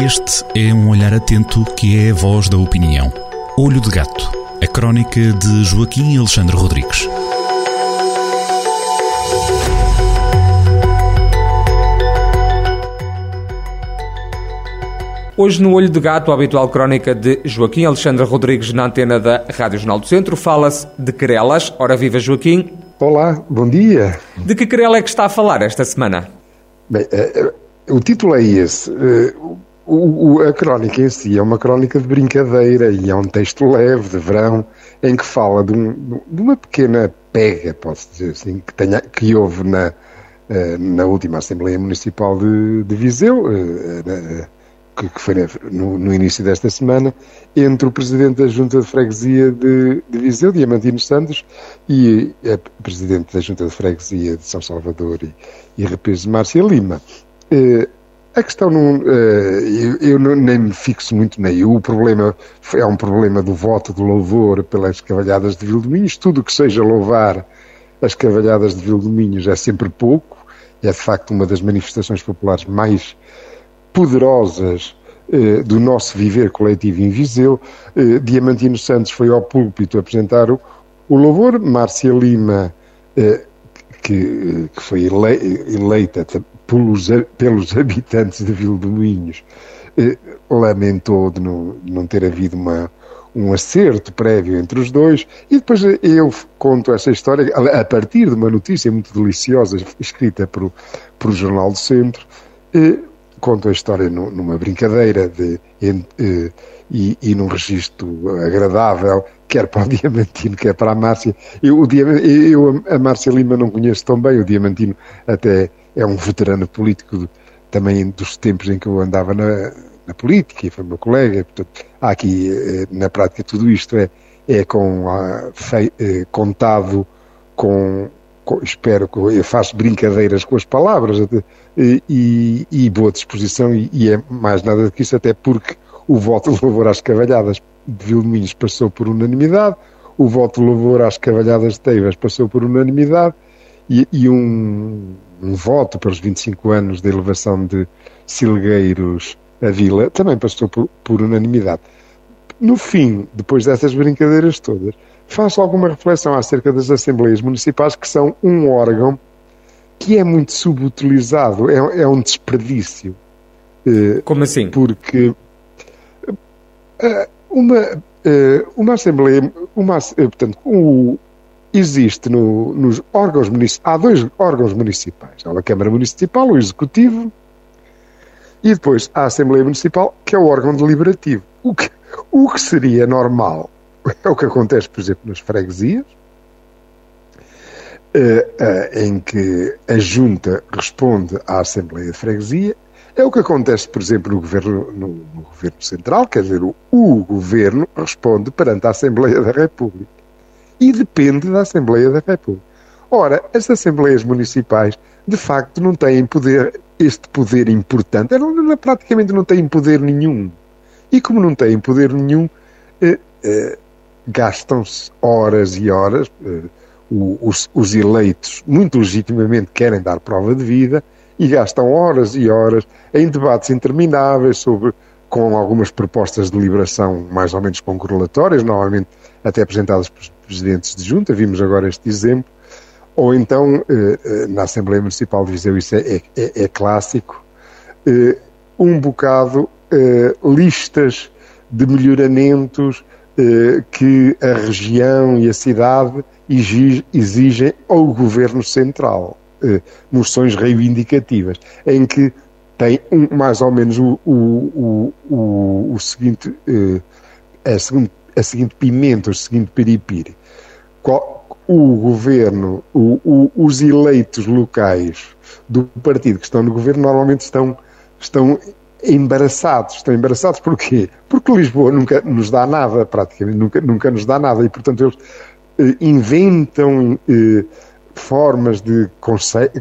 Este é um olhar atento que é a voz da opinião. Olho de Gato, a crónica de Joaquim Alexandre Rodrigues. Hoje, no Olho de Gato, a habitual crónica de Joaquim Alexandre Rodrigues na antena da Rádio Jornal do Centro, fala-se de querelas. Ora, viva Joaquim. Olá, bom dia. De que querela é que está a falar esta semana? Bem, uh, uh, o título é esse. Uh, o, o, a crónica em si é uma crónica de brincadeira e é um texto leve, de verão, em que fala de, um, de uma pequena pega, posso dizer assim, que, tenha, que houve na, na última Assembleia Municipal de, de Viseu, que, que foi no, no, início desta semana, entre o Presidente da Junta de Freguesia de, de Viseu, Diamantino Santos, e a Presidente da Junta de Freguesia de São Salvador e, e Repeso, Márcia Lima. A questão não. Eh, eu, nem me fixo muito nem. O problema é um problema do voto de louvor pelas cavalhadas de Vildominhos. Tudo que seja louvar as cavalhadas de Vildominhos é sempre pouco. É de facto uma das manifestações populares mais poderosas eh, do nosso viver coletivo em Viseu. Eh, Diamantino Santos foi ao púlpito apresentar o, o louvor. Márcia Lima, que foi eleita pelos, pelos habitantes de Vildominhos, eh, lamentou de não, não ter havido uma, um acerto prévio entre os dois, e depois eu conto essa história a partir de uma notícia muito deliciosa escrita por o Jornal do Centro. Eh, conto a história numa brincadeira de, eh, e, e num registro agradável, quer para o Diamantino, quer para a Márcia. Eu, o eu a Márcia Lima não conheço tão bem, o Diamantino até é um veterano político também dos tempos em que eu andava na, na política e foi meu colega. Portanto, há aqui, eh, na prática, tudo isto é, é com, ah, fei, eh, contado com, com, espero que eu faço brincadeiras com as palavras e, e, e boa disposição e, e, é mais nada do que isso, até porque o voto de louvor às cavalhadas de Vilminhos passou por unanimidade, o voto de louvor às cavalhadas de Teivas passou por unanimidade e, e um, um, voto pelos 25 anos da elevação de Silgueiros à Vila também passou por, por unanimidade. No fim, depois dessas brincadeiras todas, faço alguma reflexão acerca das Assembleias Municipais, que são um órgão que é muito subutilizado, é, é um desperdício. Eh, Como assim? Porque eh, uma, eh, uma Assembleia, uma, portanto, o, existe no, nos órgãos municipais, há dois órgãos municipais, há a Câmara Municipal, o Executivo, e depois a Assembleia Municipal, que é o órgão deliberativo. O que, o que seria normal é o que acontece, por exemplo, nas freguesias, eh, eh, em que a Junta responde à Assembleia de Freguesia, é o que acontece, por exemplo, no Governo, no, no governo Central, quer dizer, o, o Governo responde perante a Assembleia da República e depende da Assembleia da República. Ora, as Assembleias Municipais, de facto, não têm poder, este poder importante, não, praticamente não têm poder nenhum. E como não têm poder nenhum, eh, eh, gastam-se horas e horas, eh, os, os eleitos muito legitimamente querem dar prova de vida e gastam horas e horas em debates intermináveis sobre com algumas propostas de liberação mais ou menos concorrelatórias, normalmente até apresentadas pelos presidentes de junta, vimos agora este exemplo, ou então, eh, eh, na Assembleia Municipal de Viseu, isso é, é, é clássico, eh, um bocado listas de melhoramentos que a região e a cidade exigem ao governo central, moções reivindicativas, em que tem um, mais ou menos o, o, o, o seguinte, a, seguinte, a seguinte pimenta, o seguinte piripiri o governo, o, os eleitos locais do partido que estão no governo normalmente estão, estão embaraçados. Estão embaraçados porquê? Porque Lisboa nunca nos dá nada, praticamente, nunca, nunca nos dá nada e, portanto, eles eh, inventam eh, formas de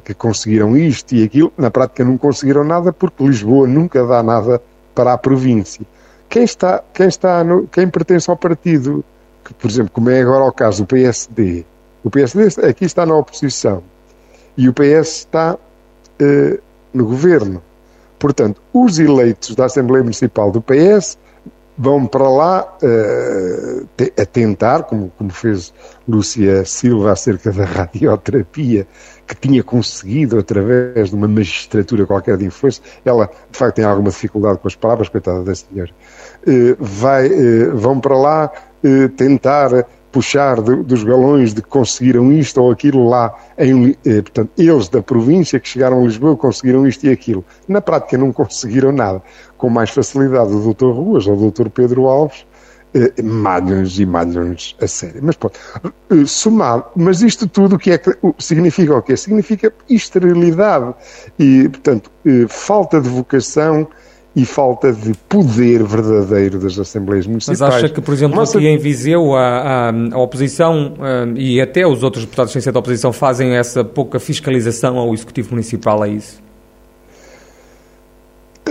que conseguiram isto e aquilo. Na prática, não conseguiram nada porque Lisboa nunca dá nada para a província. Quem está, quem está no, quem pertence ao partido que, por exemplo, como é agora o caso do PSD, o PSD aqui está na oposição e o PS está uh, no governo. Portanto, os eleitos da Assembleia Municipal do PS vão para lá uh, a tentar, como, como fez Lúcia Silva acerca da radioterapia, que tinha conseguido através de uma magistratura qualquer de influência, ela de facto tem alguma dificuldade com as palavras, coitada da senhora, uh, vai, uh, vão para lá tentar puxar dos galões de que conseguiram isto ou aquilo lá, em, eh, portanto, eles da província que chegaram a Lisboa conseguiram isto e aquilo. Na prática não conseguiram nada. Com mais facilidade o Dr. Ruas ou o Dr. Pedro Alves eh, malham-nos e malham-nos a sério. Mas pronto, eh, somado, mas isto tudo o que é que significa o quê? Significa esterilidade e, portanto, eh, falta de vocação e falta de poder verdadeiro das Assembleias Municipais. Mas acha que, por exemplo, Mas, aqui em Viseu, a, a, a oposição a, e até os outros deputados sem ser da oposição fazem essa pouca fiscalização ao Executivo Municipal, é isso?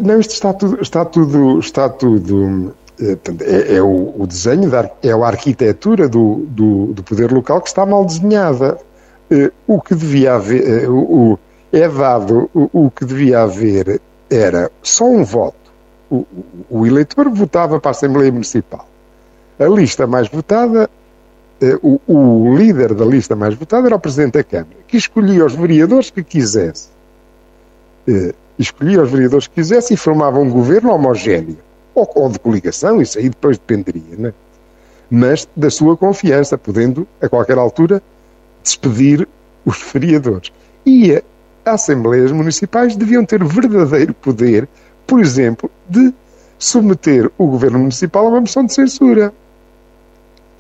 Não, isto está tudo, está tudo, está tudo eh, é, é o, o, desenho, da, é a arquitetura do, do, do, poder local que está mal desenhada. Eh, o que devia haver, eh, o, é dado, o, que devia haver era só um voto. O, o, eleitor votava para a Assembleia Municipal. A lista mais votada, eh, o, o, líder da lista mais votada era o Presidente da Câmara, que escolhia os vereadores que quisesse. Eh, escolhia os vereadores que quisesse e formava um governo homogéneo. Ou, ou de coligação, isso aí depois dependeria, né? mas da sua confiança, podendo, a qualquer altura, despedir os vereadores. E Assembleias Municipais deviam ter verdadeiro poder, por exemplo, de submeter o Governo Municipal a uma moção de censura.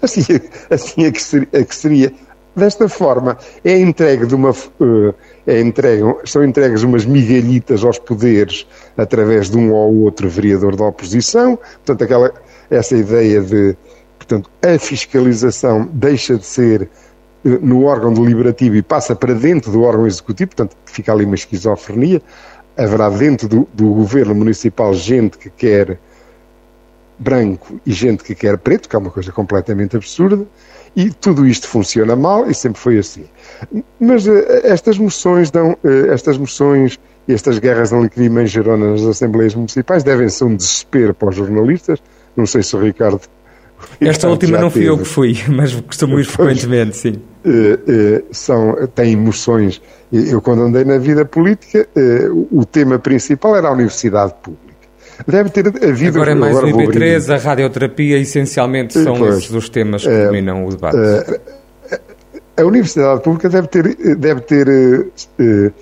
Assim, assim é, que seria, é que seria. Desta forma, é entregue de uma. Uh, é entregue, são entregues umas migalhitas aos poderes através de um ou outro vereador da oposição. Portanto, aquela, essa ideia de. Portanto, a fiscalização deixa de ser no órgão deliberativo e passa para dentro do órgão executivo, portanto fica ali uma esquizofrenia. Haverá dentro do, do governo municipal gente que quer branco e gente que quer preto, que é uma coisa completamente absurda, e tudo isto funciona mal e sempre foi assim. Mas uh, estas moções dão, uh, estas moções e estas guerras de alecrim manjerona nas Assembleias Municipais devem ser um desespero para os jornalistas. Não sei se o Ricardo esta última não fui teve. eu que fui, mas costumo ir frequentemente, sim. Uh, uh, são, têm emoções. Eu, quando andei na vida política, uh, o tema principal era a universidade pública. Deve ter havido... Agora é mais agora o IP3, a radioterapia, essencialmente são pois, esses os temas que dominam o debate. a Universidade Pública deve ter, deve ter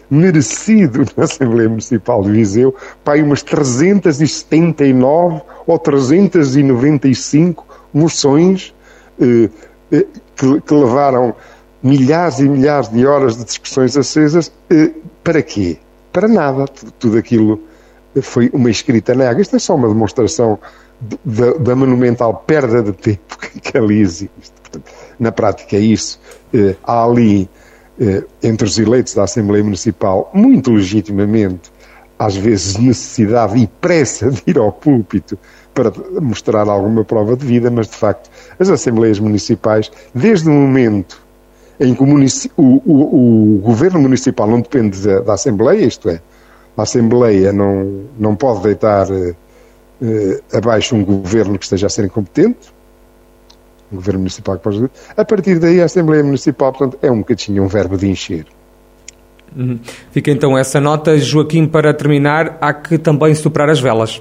merecido na Assembleia Municipal de Viseu para aí umas 379 ou 395 moções eh, eh, que, que, levaram milhares e milhares de horas de discussões acesas. Eh, para quê? Para nada. Tudo, tudo, aquilo foi uma escrita na água. Isto é só uma demonstração da, monumental perda de tempo que, que ali existe. Portanto, na prática é isso. Eh, há ali, eh, entre os eleitos da Assembleia Municipal, muito legitimamente, às vezes necessidade e pressa de ir ao púlpito para mostrar alguma prova de vida, mas de facto as Assembleias Municipais, desde o momento em que o, o, o, o governo municipal não depende da, da, Assembleia, isto é, a Assembleia não, não pode deitar eh, abaixo um governo que esteja a ser incompetente, um governo municipal que pode. A partir daí, a Assembleia Municipal, portanto, é um bocadinho um verbo de encher. Uhum. Fica então essa nota. Joaquim, para terminar, há que também superar as velas.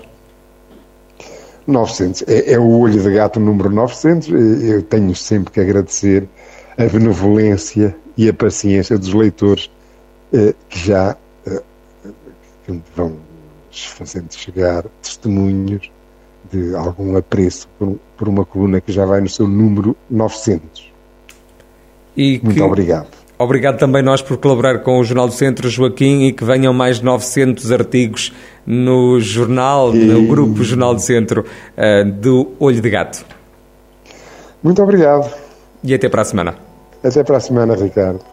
900. É, é, o olho de gato número 900. Eu tenho sempre que agradecer a benevolência e a paciência dos leitores eh, que já eh, vão fazendo chegar testemunhos de algum apreço por, por, uma coluna que já vai no seu número 900. E Muito que... obrigado. Obrigado também nós por colaborar com o Jornal do Centro, Joaquim, e que venham mais 900 artigos no jornal, e... no grupo Jornal do Centro uh, do Olho de Gato. Muito obrigado. E até para a semana. Até para a semana, Ricardo.